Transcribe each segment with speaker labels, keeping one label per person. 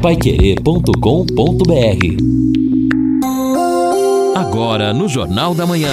Speaker 1: paiquerê.com.br Agora no Jornal da Manhã.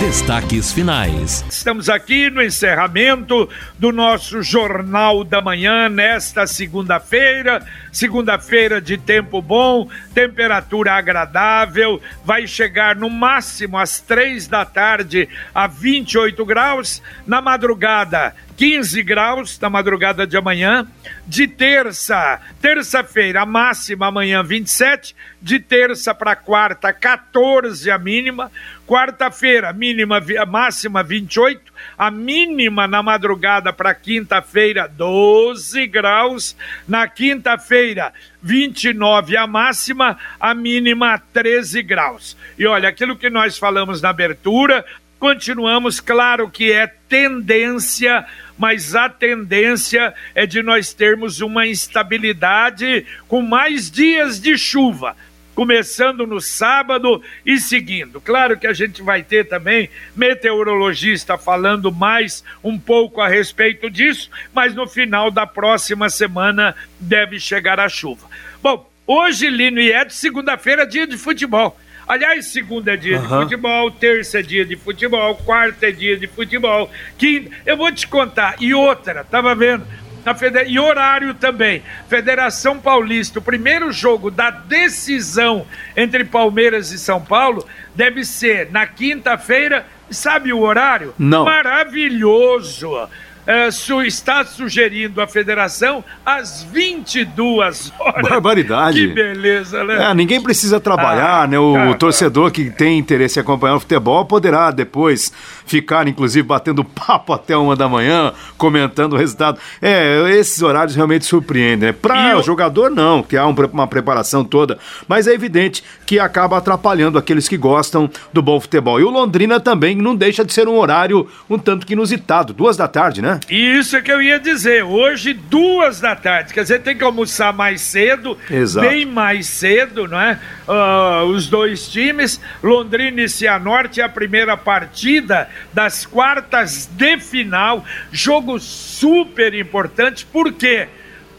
Speaker 1: Destaques finais.
Speaker 2: Estamos aqui no encerramento do nosso Jornal da Manhã nesta segunda-feira. Segunda-feira de tempo bom, temperatura agradável, vai chegar no máximo às três da tarde a 28 graus. Na madrugada, 15 graus na madrugada de amanhã. De terça, terça-feira, a máxima amanhã 27. De terça para quarta, 14 a mínima. Quarta-feira, mínima, máxima 28. A mínima na madrugada para quinta-feira, 12 graus. Na quinta-feira, 29 a máxima, a mínima 13 graus. E olha, aquilo que nós falamos na abertura, continuamos, claro que é tendência mas a tendência é de nós termos uma instabilidade com mais dias de chuva começando no sábado e seguindo. Claro que a gente vai ter também meteorologista falando mais um pouco a respeito disso, mas no final da próxima semana deve chegar a chuva. Bom, hoje, Lino e Ed, segunda-feira, dia de futebol. Aliás, segunda é dia uhum. de futebol, terça é dia de futebol, quarta é dia de futebol, quinta. Eu vou te contar. E outra, tava vendo. Feder... E horário também. Federação Paulista, o primeiro jogo da decisão entre Palmeiras e São Paulo deve ser na quinta-feira. Sabe o horário?
Speaker 3: Não.
Speaker 2: Maravilhoso su, está sugerindo a federação às 22 horas.
Speaker 3: Barbaridade.
Speaker 2: Que beleza, né?
Speaker 3: É, ninguém precisa trabalhar, ah, né? O cara, torcedor que tem interesse em acompanhar o futebol poderá depois ficar, inclusive, batendo papo até uma da manhã, comentando o resultado. É, esses horários realmente surpreendem, né? Para o jogador, não, que há um, uma preparação toda, mas é evidente que acaba atrapalhando aqueles que gostam do bom futebol. E o Londrina também não deixa de ser um horário um tanto que inusitado, duas da tarde, né? Né?
Speaker 2: Isso é que eu ia dizer. Hoje, duas da tarde. Quer dizer, tem que almoçar mais cedo,
Speaker 3: Exato.
Speaker 2: bem mais cedo, não é? Uh, os dois times. Londrina e Cianorte, a primeira partida das quartas de final. Jogo super importante, por quê?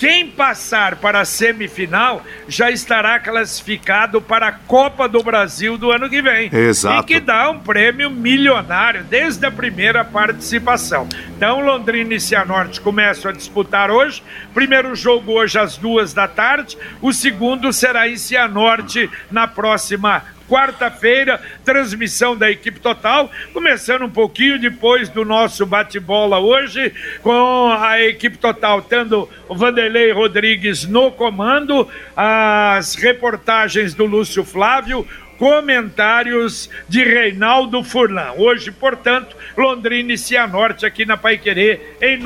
Speaker 2: Quem passar para a semifinal já estará classificado para a Copa do Brasil do ano que vem.
Speaker 3: Exato.
Speaker 2: E que dá um prêmio milionário desde a primeira participação. Então, Londrina e Cianorte começam a disputar hoje. Primeiro jogo hoje às duas da tarde. O segundo será em Cianorte na próxima quarta-feira, transmissão da equipe total, começando um pouquinho depois do nosso bate-bola hoje, com a equipe total tendo o Vanderlei Rodrigues no comando, as reportagens do Lúcio Flávio, comentários de Reinaldo Furlan. Hoje, portanto, Londrina e Cianorte aqui na Paiquerê em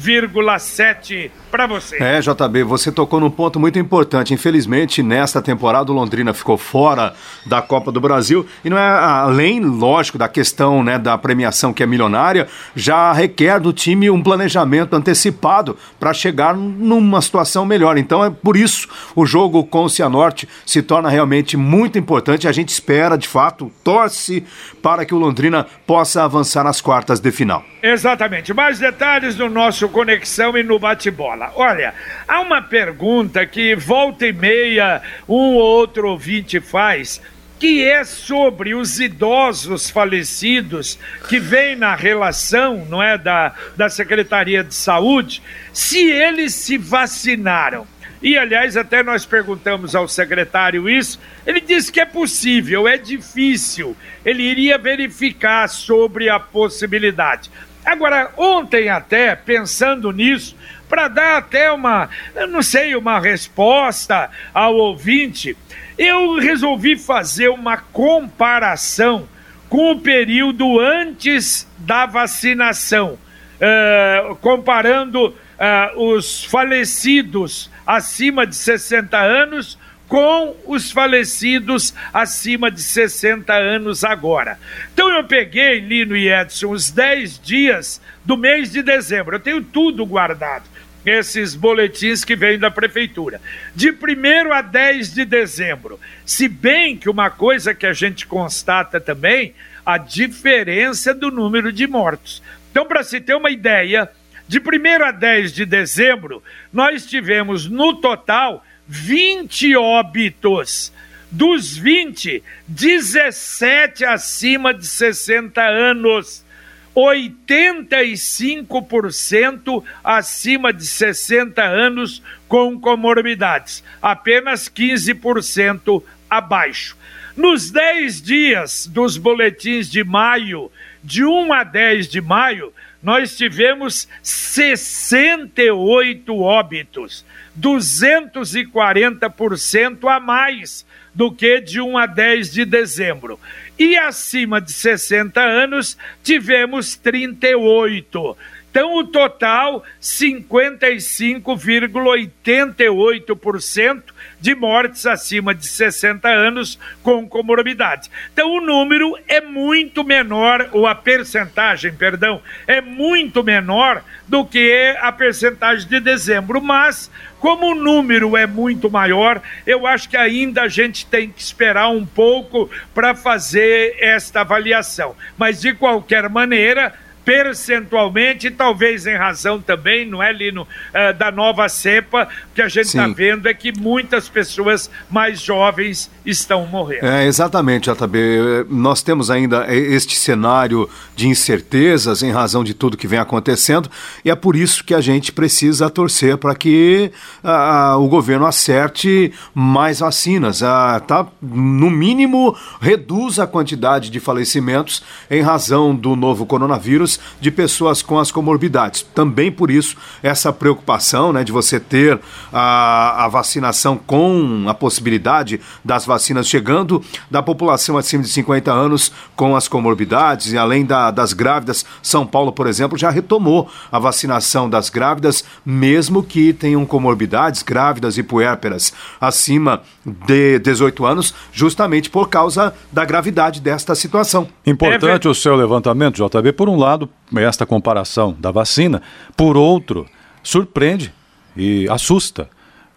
Speaker 2: 91,7 para você.
Speaker 3: É, JB, você tocou num ponto muito importante. Infelizmente, nesta temporada, o Londrina ficou fora da Copa do Brasil e não é além, lógico, da questão né, da premiação que é milionária, já requer do time um planejamento antecipado para chegar numa situação melhor. Então, é por isso o jogo com o Cianorte se torna realmente muito importante. A gente espera, de fato, torce para que o Londrina possa avançar nas quartas de final.
Speaker 2: Exatamente. Mais detalhes no nosso Conexão e no Bate-Bola. Olha, há uma pergunta que volta e meia um ou outro ouvinte faz, que é sobre os idosos falecidos que vem na relação, não é, da, da Secretaria de Saúde, se eles se vacinaram. E, aliás, até nós perguntamos ao secretário isso. Ele disse que é possível, é difícil. Ele iria verificar sobre a possibilidade. Agora, ontem até, pensando nisso, para dar até uma, não sei, uma resposta ao ouvinte, eu resolvi fazer uma comparação com o período antes da vacinação, uh, comparando uh, os falecidos acima de 60 anos com os falecidos acima de 60 anos agora. Então eu peguei, Lino e Edson, os 10 dias do mês de dezembro. Eu tenho tudo guardado, esses boletins que vêm da prefeitura. De 1 a 10 de dezembro. Se bem que uma coisa que a gente constata também, a diferença do número de mortos. Então, para se ter uma ideia, De 1 a 10 de dezembro, nós tivemos no total 20 óbitos. Dos 20, 17 acima de 60 anos. 85% acima de 60 anos com comorbidades, apenas 15% abaixo. Nos 10 dias dos boletins de maio, de 1 a 10 de maio, nós tivemos 68 óbitos, 240% a mais do que de 1 a 10 de dezembro. E acima de 60 anos, tivemos 38. Então, o total, 55,88% de mortes acima de 60 anos com comorbidades. Então, o número é muito menor, ou a percentagem, perdão, é muito menor do que a percentagem de dezembro, mas como o número é muito maior, eu acho que ainda a gente tem que esperar um pouco para fazer esta avaliação. Mas, de qualquer maneira, percentualmente, talvez em razão também, não é, Lino, uh, da nova cepa, que a gente está vendo é que muitas pessoas mais jovens estão morrendo.
Speaker 3: É, exatamente, JB. Nós temos ainda este cenário de incertezas em razão de tudo que vem acontecendo, e é por isso que a gente precisa torcer para que uh, o governo acerte mais vacinas, uh, tá? no mínimo reduza a quantidade de falecimentos em razão do novo coronavírus de pessoas com as comorbidades. Também por isso, essa preocupação né, de você ter a, a vacinação com a possibilidade das vacinas chegando da população acima de 50 anos com as comorbidades e além da, das grávidas. São Paulo, por exemplo, já retomou a vacinação das grávidas, mesmo que tenham comorbidades grávidas e puérperas acima de 18 anos, justamente por causa da gravidade desta situação.
Speaker 4: Importante é o seu levantamento, JB, por um lado, esta comparação da vacina, por outro, surpreende e assusta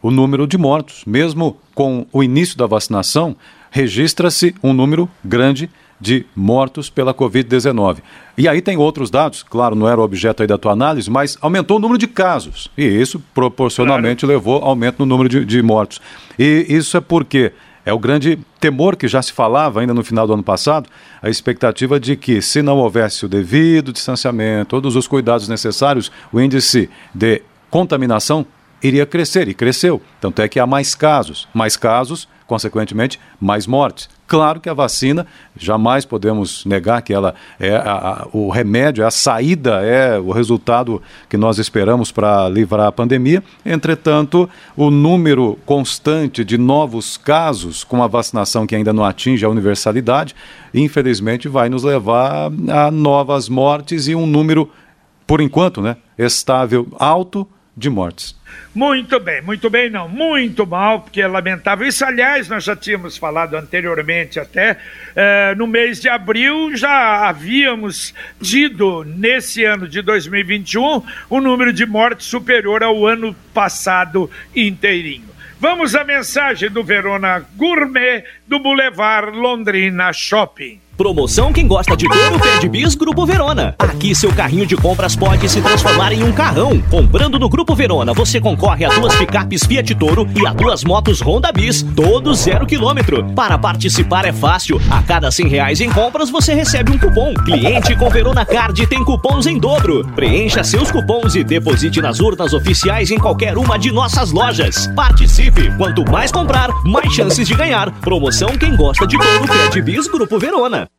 Speaker 4: o número de mortos. Mesmo com o início da vacinação, registra-se um número grande de mortos pela Covid-19. E aí tem outros dados, claro, não era o objeto aí da tua análise, mas aumentou o número de casos. E isso proporcionalmente claro. levou ao aumento no número de, de mortos. E isso é porque é o grande temor que já se falava ainda no final do ano passado, a expectativa de que, se não houvesse o devido distanciamento, todos os cuidados necessários, o índice de contaminação iria crescer, e cresceu. Tanto é que há mais casos. Mais casos, consequentemente, mais mortes. Claro que a vacina, jamais podemos negar que ela é a, a, o remédio, a saída, é o resultado que nós esperamos para livrar a pandemia. Entretanto, o número constante de novos casos com a vacinação que ainda não atinge a universalidade, infelizmente vai nos levar a novas mortes e um número, por enquanto, né, estável, alto de mortes.
Speaker 2: Muito bem, muito bem, não, muito mal, porque é lamentável. Isso, aliás, nós já tínhamos falado anteriormente, até eh, no mês de abril, já havíamos tido, nesse ano de 2021, um número de mortes superior ao ano passado inteirinho. Vamos à mensagem do Verona Gourmet do Boulevard Londrina Shopping.
Speaker 1: Promoção quem gosta de couro pede bis Grupo Verona. Aqui seu carrinho de compras pode se transformar em um carrão. Comprando no Grupo Verona, você concorre a duas picapes Fiat Toro e a duas motos Honda Bis, todos zero quilômetro. Para participar é fácil. A cada cem reais em compras você recebe um cupom. Cliente com Verona Card tem cupons em dobro. Preencha seus cupons e deposite nas urnas oficiais em qualquer uma de nossas lojas. Participe. Quanto mais comprar, mais chances de ganhar. Promoção quem gosta de couro pede bis Grupo Verona.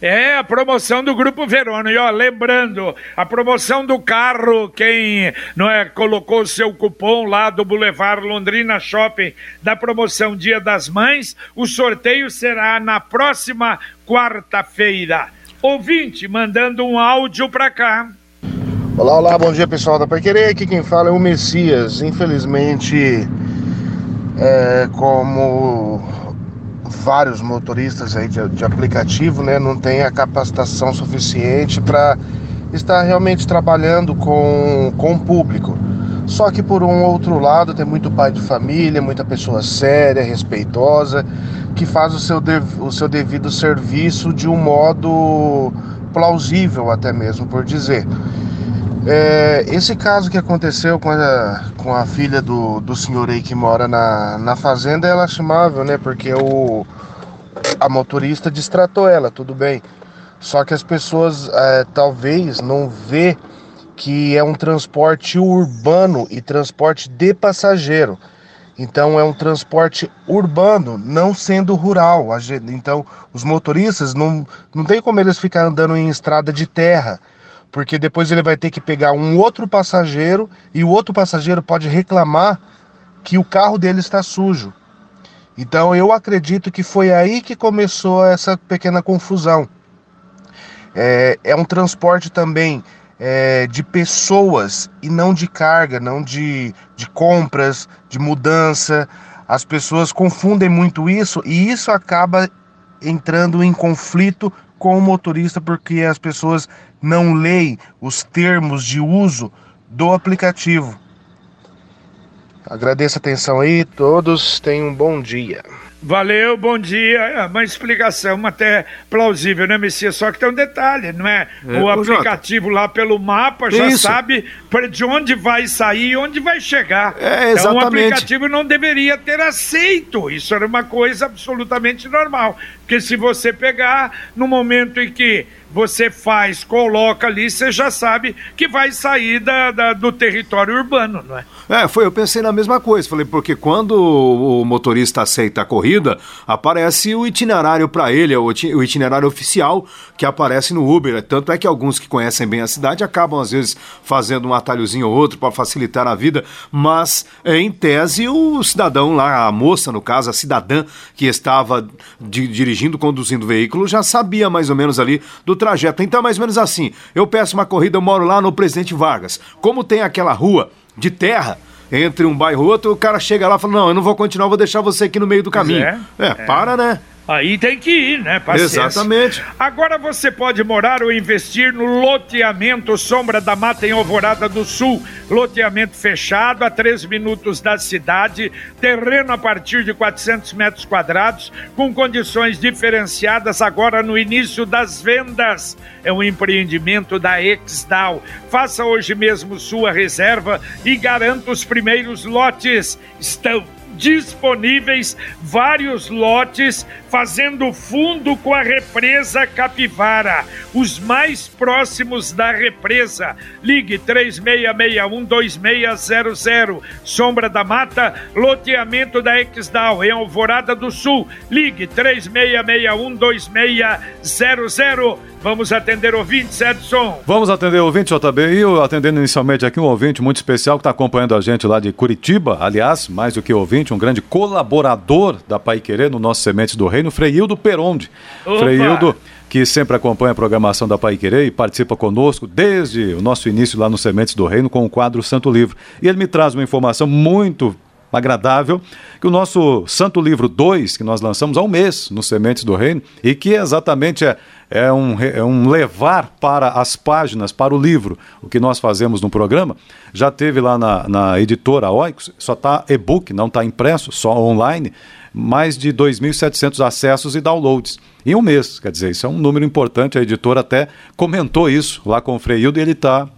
Speaker 2: É a promoção do Grupo Verona. E ó, lembrando, a promoção do carro, quem não é, colocou seu cupom lá do Boulevard Londrina Shopping da promoção Dia das Mães, o sorteio será na próxima quarta-feira. Ouvinte, mandando um áudio para cá.
Speaker 5: Olá, olá, bom dia pessoal da Querer. Aqui quem fala é o Messias. Infelizmente, é, como vários motoristas aí de, de aplicativo, né, não tem a capacitação suficiente para estar realmente trabalhando com, com o público. Só que por um outro lado tem muito pai de família, muita pessoa séria, respeitosa, que faz o seu, dev, o seu devido serviço de um modo plausível até mesmo por dizer. É, esse caso que aconteceu com a, com a filha do, do senhor aí que mora na, na fazenda é lastimável, né? Porque o, a motorista distratou ela, tudo bem. Só que as pessoas é, talvez não vê que é um transporte urbano e transporte de passageiro. Então é um transporte urbano, não sendo rural. Então os motoristas não, não tem como eles ficar andando em estrada de terra, porque depois ele vai ter que pegar um outro passageiro e o outro passageiro pode reclamar que o carro dele está sujo. Então eu acredito que foi aí que começou essa pequena confusão. É, é um transporte também é, de pessoas e não de carga, não de, de compras, de mudança. As pessoas confundem muito isso e isso acaba entrando em conflito com o motorista porque as pessoas não leem os termos de uso do aplicativo. Agradeço a atenção aí, todos tenham um bom dia.
Speaker 2: Valeu, bom dia. É uma explicação até plausível, né, Messias? Só que tem um detalhe, não é? é o aplicativo lá pelo mapa já Isso. sabe de onde vai sair e onde vai chegar.
Speaker 3: É, exatamente. Então o
Speaker 2: aplicativo não deveria ter aceito. Isso era uma coisa absolutamente normal. Porque se você pegar no momento em que você faz, coloca ali, você já sabe que vai sair da, da, do território urbano, não é?
Speaker 3: É, foi, eu pensei na mesma coisa. Falei, porque quando o motorista aceita a corrida, aparece o itinerário para ele, o itinerário oficial que aparece no Uber. Tanto é que alguns que conhecem bem a cidade acabam, às vezes, fazendo um atalhozinho ou outro para facilitar a vida, mas, é, em tese, o cidadão lá, a moça, no caso, a cidadã que estava dirigindo, conduzindo o veículo, já sabia mais ou menos ali do trajeto. Então, mais ou menos assim, eu peço uma corrida, eu moro lá no Presidente Vargas. Como tem aquela rua de terra, entre um bairro e outro, o cara chega lá e fala: Não, eu não vou continuar, vou deixar você aqui no meio do caminho. É, é, é, para, né?
Speaker 2: Aí tem que ir, né?
Speaker 3: Paciência. Exatamente.
Speaker 2: Agora você pode morar ou investir no loteamento Sombra da Mata em Alvorada do Sul. Loteamento fechado a 3 minutos da cidade, terreno a partir de 400 metros quadrados, com condições diferenciadas agora no início das vendas. É um empreendimento da Exdal. Faça hoje mesmo sua reserva e garanta os primeiros lotes. Estão disponíveis vários lotes fazendo fundo com a represa Capivara, os mais próximos da represa. Ligue 36612600, Sombra da Mata, loteamento da Exdal em Alvorada do Sul. Ligue 36612600. Vamos atender ouvintes, Edson.
Speaker 4: Vamos atender ouvintes, JB. E eu atendendo inicialmente aqui um ouvinte muito especial que está acompanhando a gente lá de Curitiba. Aliás, mais do que ouvinte, um grande colaborador da Pai Querer no nosso Sementes do Reino, Freildo Peronde. Opa. Freildo que sempre acompanha a programação da Pai Querer e participa conosco desde o nosso início lá no Sementes do Reino com o quadro Santo Livro. E ele me traz uma informação muito agradável, que o nosso Santo Livro 2, que nós lançamos há um mês no Sementes do Reino, e que exatamente é, é, um, é um levar para as páginas, para o livro, o que nós fazemos no programa, já teve lá na, na editora Oicos, só está e-book, não está impresso, só online, mais de 2.700 acessos e downloads em um mês. Quer dizer, isso é um número importante. A editora até comentou isso lá com o Freildo e ele está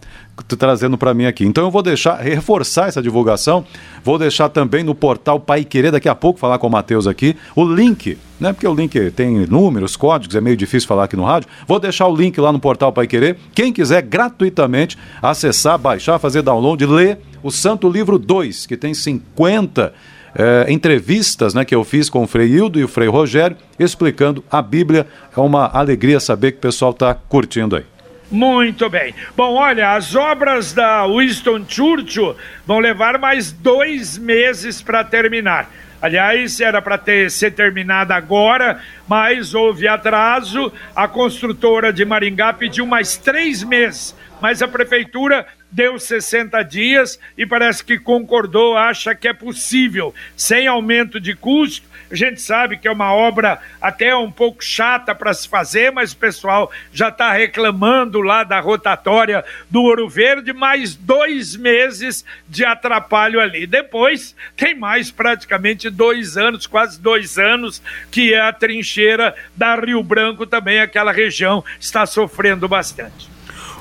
Speaker 4: trazendo para mim aqui. Então eu vou deixar, reforçar essa divulgação, vou deixar também no portal Pai Querer, daqui a pouco falar com o Matheus aqui, o link, né? Porque o link tem números, códigos, é meio difícil falar aqui no rádio. Vou deixar o link lá no portal Pai Querer. Quem quiser gratuitamente acessar, baixar, fazer download, ler o Santo Livro 2, que tem 50 é, entrevistas né, que eu fiz com o Frei Hildo e o Frei Rogério, explicando a Bíblia. É uma alegria saber que o pessoal está curtindo aí.
Speaker 2: Muito bem. Bom, olha, as obras da Winston Churchill vão levar mais dois meses para terminar. Aliás, era para ter ser terminada agora, mas houve atraso. A construtora de Maringá pediu mais três meses, mas a prefeitura deu 60 dias e parece que concordou, acha que é possível, sem aumento de custo. A gente sabe que é uma obra até um pouco chata para se fazer, mas o pessoal já está reclamando lá da rotatória do Ouro Verde, mais dois meses de atrapalho ali. Depois tem mais praticamente dois anos, quase dois anos, que é a trincheira da Rio Branco também, aquela região está sofrendo bastante.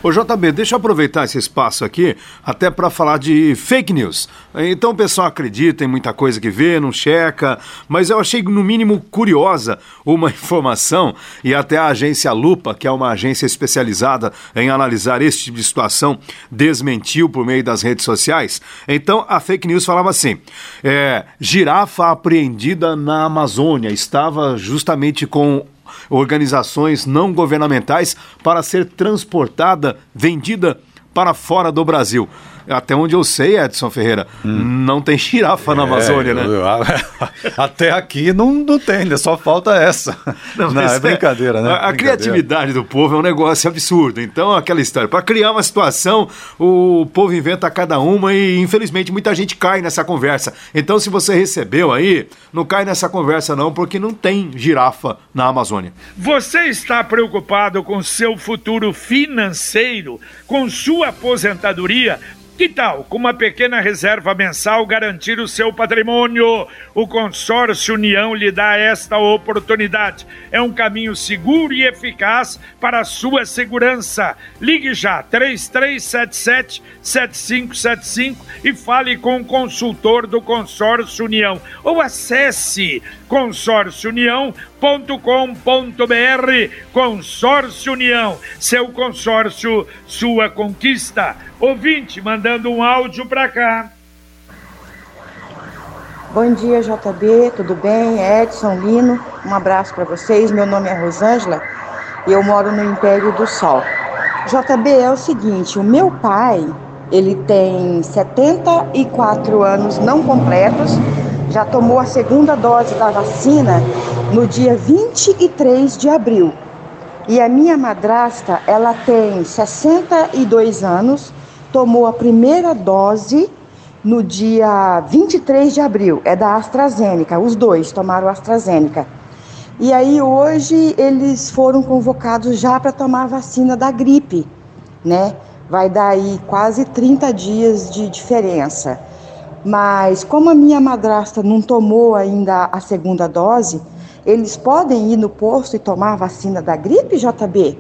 Speaker 3: Ô JB, deixa eu aproveitar esse espaço aqui até para falar de fake news. Então o pessoal acredita em muita coisa que vê, não checa, mas eu achei no mínimo curiosa uma informação e até a agência Lupa, que é uma agência especializada em analisar esse tipo de situação, desmentiu por meio das redes sociais. Então a fake news falava assim: é, girafa apreendida na Amazônia estava justamente com organizações não governamentais para ser transportada, vendida para fora do Brasil até onde eu sei, Edson Ferreira, hum. não tem girafa na Amazônia, é, né? Eu,
Speaker 4: até aqui não, não tem, né? só falta essa. Não, não é, é brincadeira, né?
Speaker 3: A,
Speaker 4: a
Speaker 3: criatividade do povo é um negócio absurdo. Então, aquela história, para criar uma situação, o povo inventa cada uma e, infelizmente, muita gente cai nessa conversa. Então, se você recebeu aí, não cai nessa conversa não, porque não tem girafa na Amazônia.
Speaker 2: Você está preocupado com seu futuro financeiro, com sua aposentadoria? Que tal, com uma pequena reserva mensal, garantir o seu patrimônio? O Consórcio União lhe dá esta oportunidade. É um caminho seguro e eficaz para a sua segurança. Ligue já, 3377-7575 e fale com o consultor do Consórcio União. Ou acesse consórciounião.com.br. Consórcio União, seu consórcio, sua conquista. Ouvinte mandando um áudio para cá.
Speaker 6: Bom dia, JB, tudo bem? Edson Lino, um abraço para vocês. Meu nome é Rosângela e eu moro no Império do Sol. JB, é o seguinte: o meu pai, ele tem 74 anos não completos, já tomou a segunda dose da vacina no dia 23 de abril. E a minha madrasta, ela tem 62 anos tomou a primeira dose no dia 23 de abril, é da AstraZeneca, os dois tomaram AstraZeneca. E aí hoje eles foram convocados já para tomar a vacina da gripe, né? Vai dar aí quase 30 dias de diferença. Mas como a minha madrasta não tomou ainda a segunda dose, eles podem ir no posto e tomar a vacina da gripe, JB?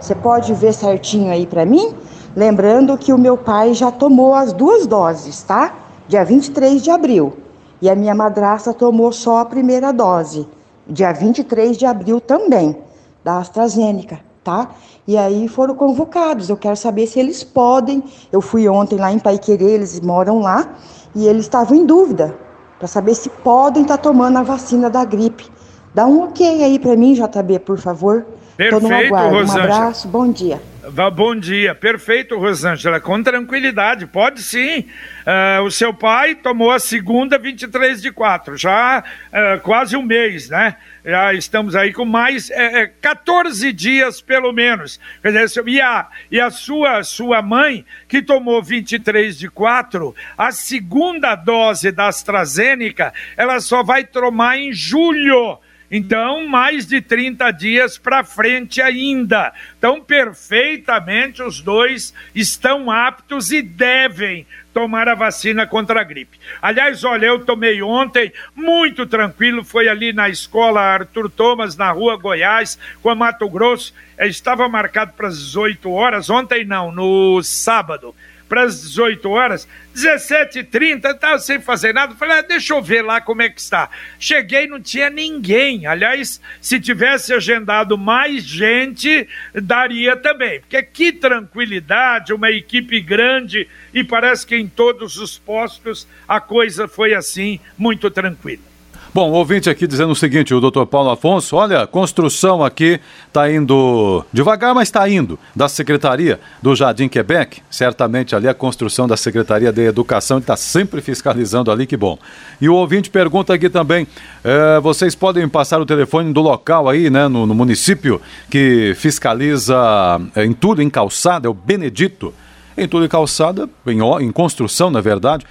Speaker 6: Você pode ver certinho aí para mim? Lembrando que o meu pai já tomou as duas doses, tá? Dia 23 de abril. E a minha madrasta tomou só a primeira dose, dia 23 de abril também, da AstraZeneca, tá? E aí foram convocados. Eu quero saber se eles podem. Eu fui ontem lá em Paiquerê, eles moram lá, e eles estavam em dúvida para saber se podem estar tá tomando a vacina da gripe. Dá um ok aí para mim, JB, por favor.
Speaker 2: Perfeito, Tô no aguardo.
Speaker 6: Um abraço, bom dia.
Speaker 2: Bom dia, perfeito, Rosângela, com tranquilidade, pode sim. Uh, o seu pai tomou a segunda 23 de 4, já uh, quase um mês, né? Já estamos aí com mais é, 14 dias, pelo menos. Quer dizer, e a, e a sua, sua mãe, que tomou 23 de 4, a segunda dose da AstraZeneca, ela só vai tomar em julho. Então, mais de 30 dias para frente ainda. Então, perfeitamente, os dois estão aptos e devem tomar a vacina contra a gripe. Aliás, olha, eu tomei ontem, muito tranquilo, foi ali na escola Arthur Thomas, na rua Goiás, com a Mato Grosso. Estava marcado para as 18 horas, ontem não, no sábado para as 18 horas, 17h30, estava sem fazer nada. Falei, ah, deixa eu ver lá como é que está. Cheguei, não tinha ninguém. Aliás, se tivesse agendado mais gente, daria também. Porque que tranquilidade, uma equipe grande e parece que em todos os postos a coisa foi assim, muito tranquila.
Speaker 4: Bom, ouvinte aqui dizendo o seguinte, o doutor Paulo Afonso, olha, construção aqui está indo devagar, mas está indo, da Secretaria do Jardim Quebec, certamente ali a construção da Secretaria de Educação, está sempre fiscalizando ali, que bom. E o ouvinte pergunta aqui também, é, vocês podem passar o telefone do local aí, né, no, no município, que fiscaliza é, em tudo, em calçada, é o Benedito, em tudo em calçada, em, em construção, na verdade,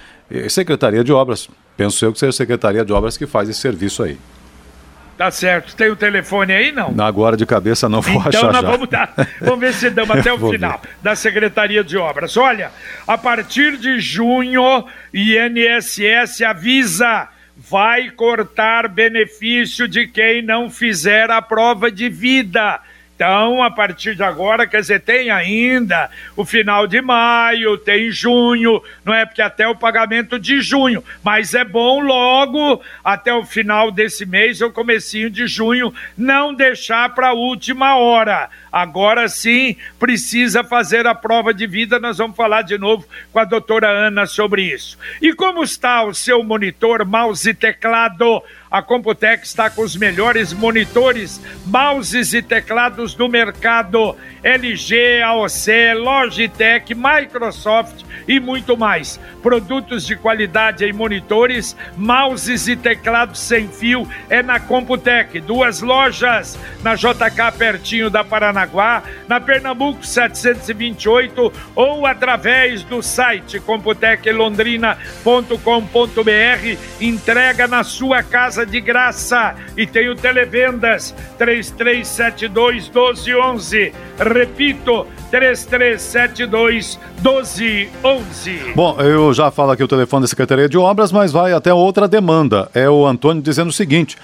Speaker 4: Secretaria de Obras, Penso eu que seja a Secretaria de Obras que faz esse serviço aí.
Speaker 2: Tá certo. Tem o telefone aí, não?
Speaker 4: Agora de cabeça não vou
Speaker 2: então,
Speaker 4: achar
Speaker 2: nós já. vamos dar. Vamos ver se damos até o final ver. da Secretaria de Obras. Olha, a partir de junho, INSS avisa vai cortar benefício de quem não fizer a prova de vida. Então, a partir de agora, quer dizer, tem ainda o final de maio, tem junho, não é? Porque até o pagamento de junho, mas é bom logo até o final desse mês ou comecinho de junho não deixar para a última hora. Agora sim precisa fazer a prova de vida. Nós vamos falar de novo com a doutora Ana sobre isso. E como está o seu monitor, mouse e teclado? A Computec está com os melhores monitores, mouses e teclados do mercado. LG, AOC, Logitech, Microsoft e muito mais. Produtos de qualidade em monitores, mouses e teclados sem fio é na Computec. Duas lojas na JK pertinho da Paranaguá, na Pernambuco 728 ou através do site computeclondrina.com.br. Entrega na sua casa de graça e tem o televendas 3372 1211. Repito, 3372 1211.
Speaker 4: Bom, eu já falo aqui o telefone da Secretaria de Obras, mas vai até outra demanda. É o Antônio dizendo o seguinte: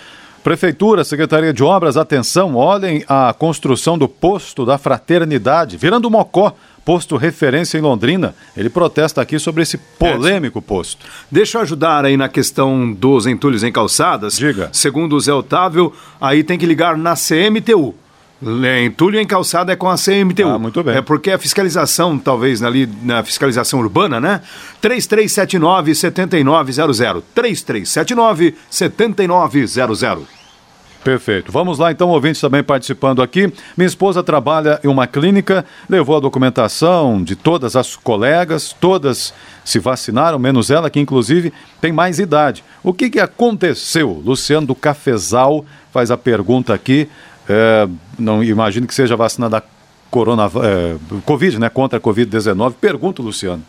Speaker 4: Prefeitura, Secretaria de Obras, atenção, olhem a construção do posto da Fraternidade, virando Mocó posto referência em Londrina. Ele protesta aqui sobre esse polêmico posto.
Speaker 3: Deixa eu ajudar aí na questão dos entulhos em calçadas.
Speaker 4: Diga.
Speaker 3: Segundo o Zé Otávio, aí tem que ligar na CMTU. Entulho em calçada é com a CMTU.
Speaker 4: Ah, muito bem.
Speaker 3: É porque a fiscalização, talvez ali na fiscalização urbana, né? 3379-7900. 3379-7900.
Speaker 4: Perfeito. Vamos lá, então, ouvintes também participando aqui. Minha esposa trabalha em uma clínica, levou a documentação de todas as colegas, todas se vacinaram, menos ela, que inclusive tem mais idade. O que, que aconteceu? Luciano do Cafezal faz a pergunta aqui. É, não imagino que seja vacinada da corona, é, Covid, né? Contra a Covid-19. Pergunta, Luciano.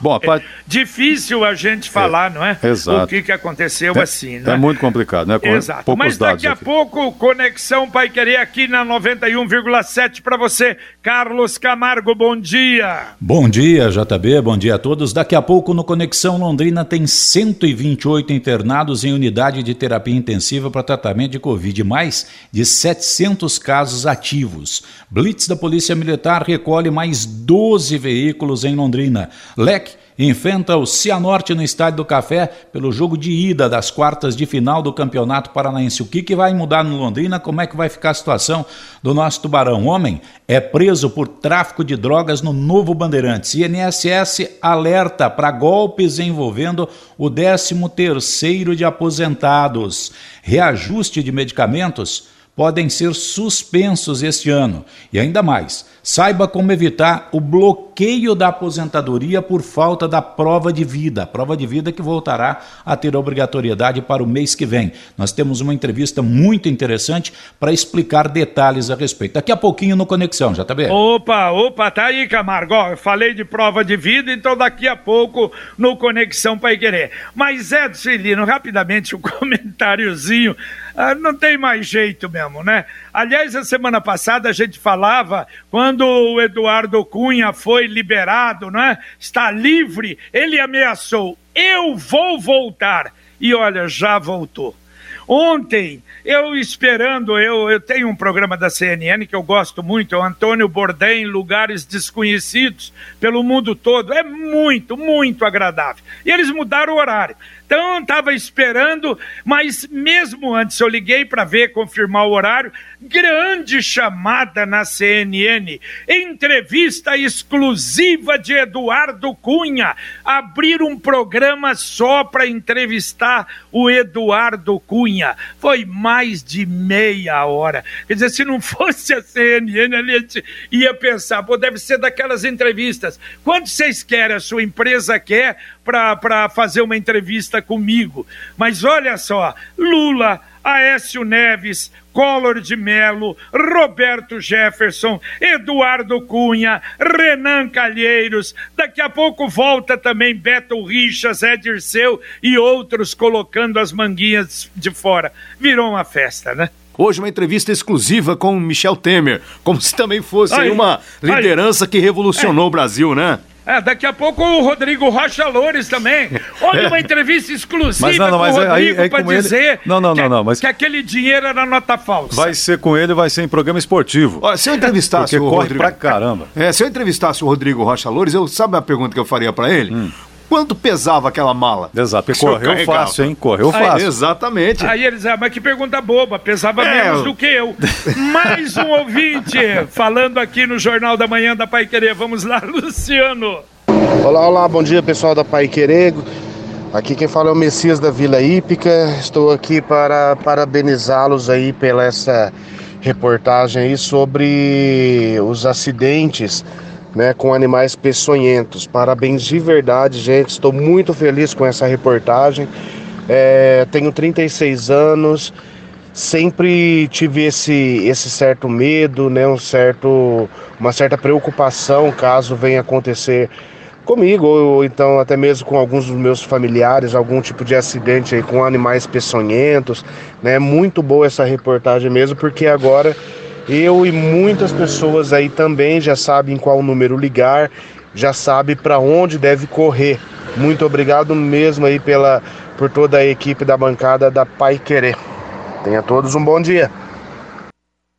Speaker 2: Bom, a parte... é difícil a gente falar,
Speaker 4: é,
Speaker 2: não é?
Speaker 4: Exato.
Speaker 2: O que, que aconteceu
Speaker 4: é,
Speaker 2: assim, né?
Speaker 4: É muito complicado, né? Com
Speaker 2: exato.
Speaker 4: poucos
Speaker 2: Mas daqui a
Speaker 4: aqui.
Speaker 2: pouco, Conexão Pai Querer aqui na 91,7 para você. Carlos Camargo, bom dia.
Speaker 7: Bom dia, JB, bom dia a todos. Daqui a pouco no Conexão Londrina tem 128 internados em unidade de terapia intensiva para tratamento de Covid, mais de 700 casos ativos. Blitz da Polícia Militar recolhe mais 12 veículos em Londrina. Leque enfrenta o Cianorte no Estádio do Café pelo jogo de ida das quartas de final do Campeonato Paranaense. O que, que vai mudar no Londrina? Como é que vai ficar a situação do nosso tubarão? Homem é preso por tráfico de drogas no Novo Bandeirantes. INSS alerta para golpes envolvendo o 13º de aposentados. Reajuste de medicamentos podem ser suspensos este ano. E ainda mais, saiba como evitar o bloqueio da aposentadoria por falta da prova de vida. Prova de vida que voltará a ter obrigatoriedade para o mês que vem. Nós temos uma entrevista muito interessante para explicar detalhes a respeito. Daqui a pouquinho no Conexão, já tá bem?
Speaker 2: Opa, opa, tá aí, Camargo. Ó, eu falei de prova de vida, então daqui a pouco no Conexão Pai Querer. Mas Edson Lino, rapidamente um comentáriozinho. Ah, não tem mais jeito mesmo, né? Aliás, a semana passada a gente falava, quando o Eduardo Cunha foi liberado, né? Está livre, ele ameaçou: eu vou voltar. E olha, já voltou. Ontem, eu esperando, eu, eu tenho um programa da CNN que eu gosto muito, é o Antônio Bourdain, Lugares Desconhecidos, pelo mundo todo. É muito, muito agradável. E eles mudaram o horário. Então estava esperando, mas mesmo antes eu liguei para ver, confirmar o horário. Grande chamada na CNN. Entrevista exclusiva de Eduardo Cunha. Abrir um programa só para entrevistar o Eduardo Cunha. Foi mais de meia hora. Quer dizer, se não fosse a CNN, a gente ia pensar, pô, deve ser daquelas entrevistas. Quanto vocês querem? A sua empresa quer para fazer uma entrevista comigo. Mas olha só, Lula, Aécio Neves, Collor de Mello, Roberto Jefferson, Eduardo Cunha, Renan Calheiros, daqui a pouco volta também Beto Richa, Zé Dirceu e outros colocando as manguinhas de fora. Virou uma festa, né?
Speaker 3: Hoje uma entrevista exclusiva com Michel Temer, como se também fosse
Speaker 2: Aí,
Speaker 3: uma liderança que revolucionou o Brasil, né?
Speaker 2: É, daqui a pouco o Rodrigo Rocha Loures também. Olha uma entrevista exclusiva
Speaker 4: Mas não, não,
Speaker 2: com
Speaker 4: mas
Speaker 2: o
Speaker 4: aí-
Speaker 2: Rodrigo
Speaker 4: aí
Speaker 2: para
Speaker 4: com ele-
Speaker 2: dizer
Speaker 4: Não, não,
Speaker 2: que,
Speaker 4: não, não, mas-
Speaker 2: que aquele dinheiro era nota falsa.
Speaker 4: Vai ser com ele, vai ser em programa esportivo.
Speaker 3: Olha, se eu entrevistasse
Speaker 4: Porque
Speaker 3: o
Speaker 4: corre
Speaker 3: Rodrigo...
Speaker 4: pra caramba.
Speaker 3: É, se eu entrevistasse o Rodrigo Rocha Loures, eu sabe a pergunta que eu faria pra ele?
Speaker 4: Hum.
Speaker 3: Quanto pesava aquela mala?
Speaker 4: Exato, porque correu
Speaker 3: carregava?
Speaker 4: fácil, hein? Correu
Speaker 2: Aí,
Speaker 4: fácil.
Speaker 3: Exatamente.
Speaker 2: Aí eles, ah, mas que pergunta boba, pesava
Speaker 3: É,
Speaker 2: menos
Speaker 3: eu-
Speaker 2: do que eu. Mais um ouvinte falando aqui no Jornal da Manhã da Pai Querer. Vamos lá, Luciano.
Speaker 5: Olá, olá, bom dia pessoal da Pai Querego. Aqui quem fala é o Messias da Vila Hípica. Estou aqui para parabenizá-los aí pela essa reportagem aí sobre os acidentes né, com animais peçonhentos. Parabéns de verdade, gente. Estou muito feliz com essa reportagem. É, tenho 36 anos, sempre tive esse, esse certo medo, né, um certo, uma certa preocupação caso venha acontecer comigo ou então até mesmo com alguns dos meus familiares, algum tipo de acidente aí com animais peçonhentos, né? Muito boa essa reportagem mesmo, porque agora eu e muitas pessoas aí também já sabem qual número ligar, já sabe para onde deve correr. Muito obrigado mesmo aí pela por toda a equipe da bancada da Pai Querer. Tenha todos um bom dia.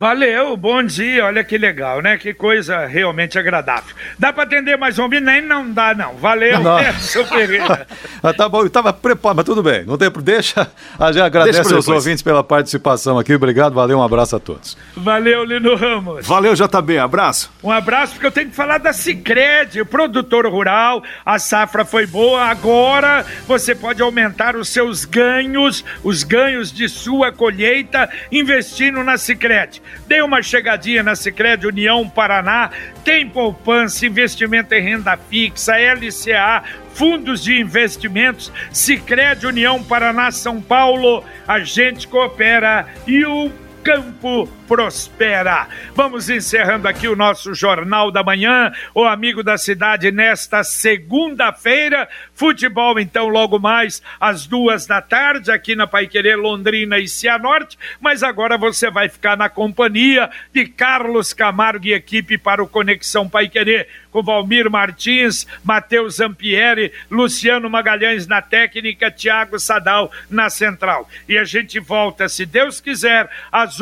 Speaker 2: Valeu, bom dia. Olha que legal, né? Que coisa realmente agradável. Dá para atender mais um? Nem não dá, não. Valeu,
Speaker 4: Não.
Speaker 2: Edson Ferreira.
Speaker 4: Ah, tá bom, eu estava preparado, mas tudo bem. Não tem, deixa. A gente agradece aos ouvintes pela participação aqui. Obrigado, valeu, um abraço a todos.
Speaker 2: Valeu, Lino Ramos.
Speaker 3: Valeu, JB. Abraço.
Speaker 2: Um abraço, porque eu tenho que falar da Cicred, produtor rural. A safra foi boa, agora você pode aumentar os seus ganhos, os ganhos de sua colheita, investindo na Cicred. Dê uma chegadinha na Cicred União Paraná, tem poupança, investimento em renda fixa, LCA, fundos de investimentos, Cicred União Paraná São Paulo, a gente coopera. E o campo prospera. Vamos encerrando aqui o nosso Jornal da Manhã, o amigo da cidade, nesta segunda-feira. Futebol, então, logo mais às duas da tarde, aqui na Paiquerê, Londrina e Cianorte. Mas agora você vai ficar na companhia de Carlos Camargo e equipe para o Conexão Paiquerê, com Valmir Martins, Matheus Zampieri, Luciano Magalhães na técnica, Tiago Sadal na central. E a gente volta, se Deus quiser, às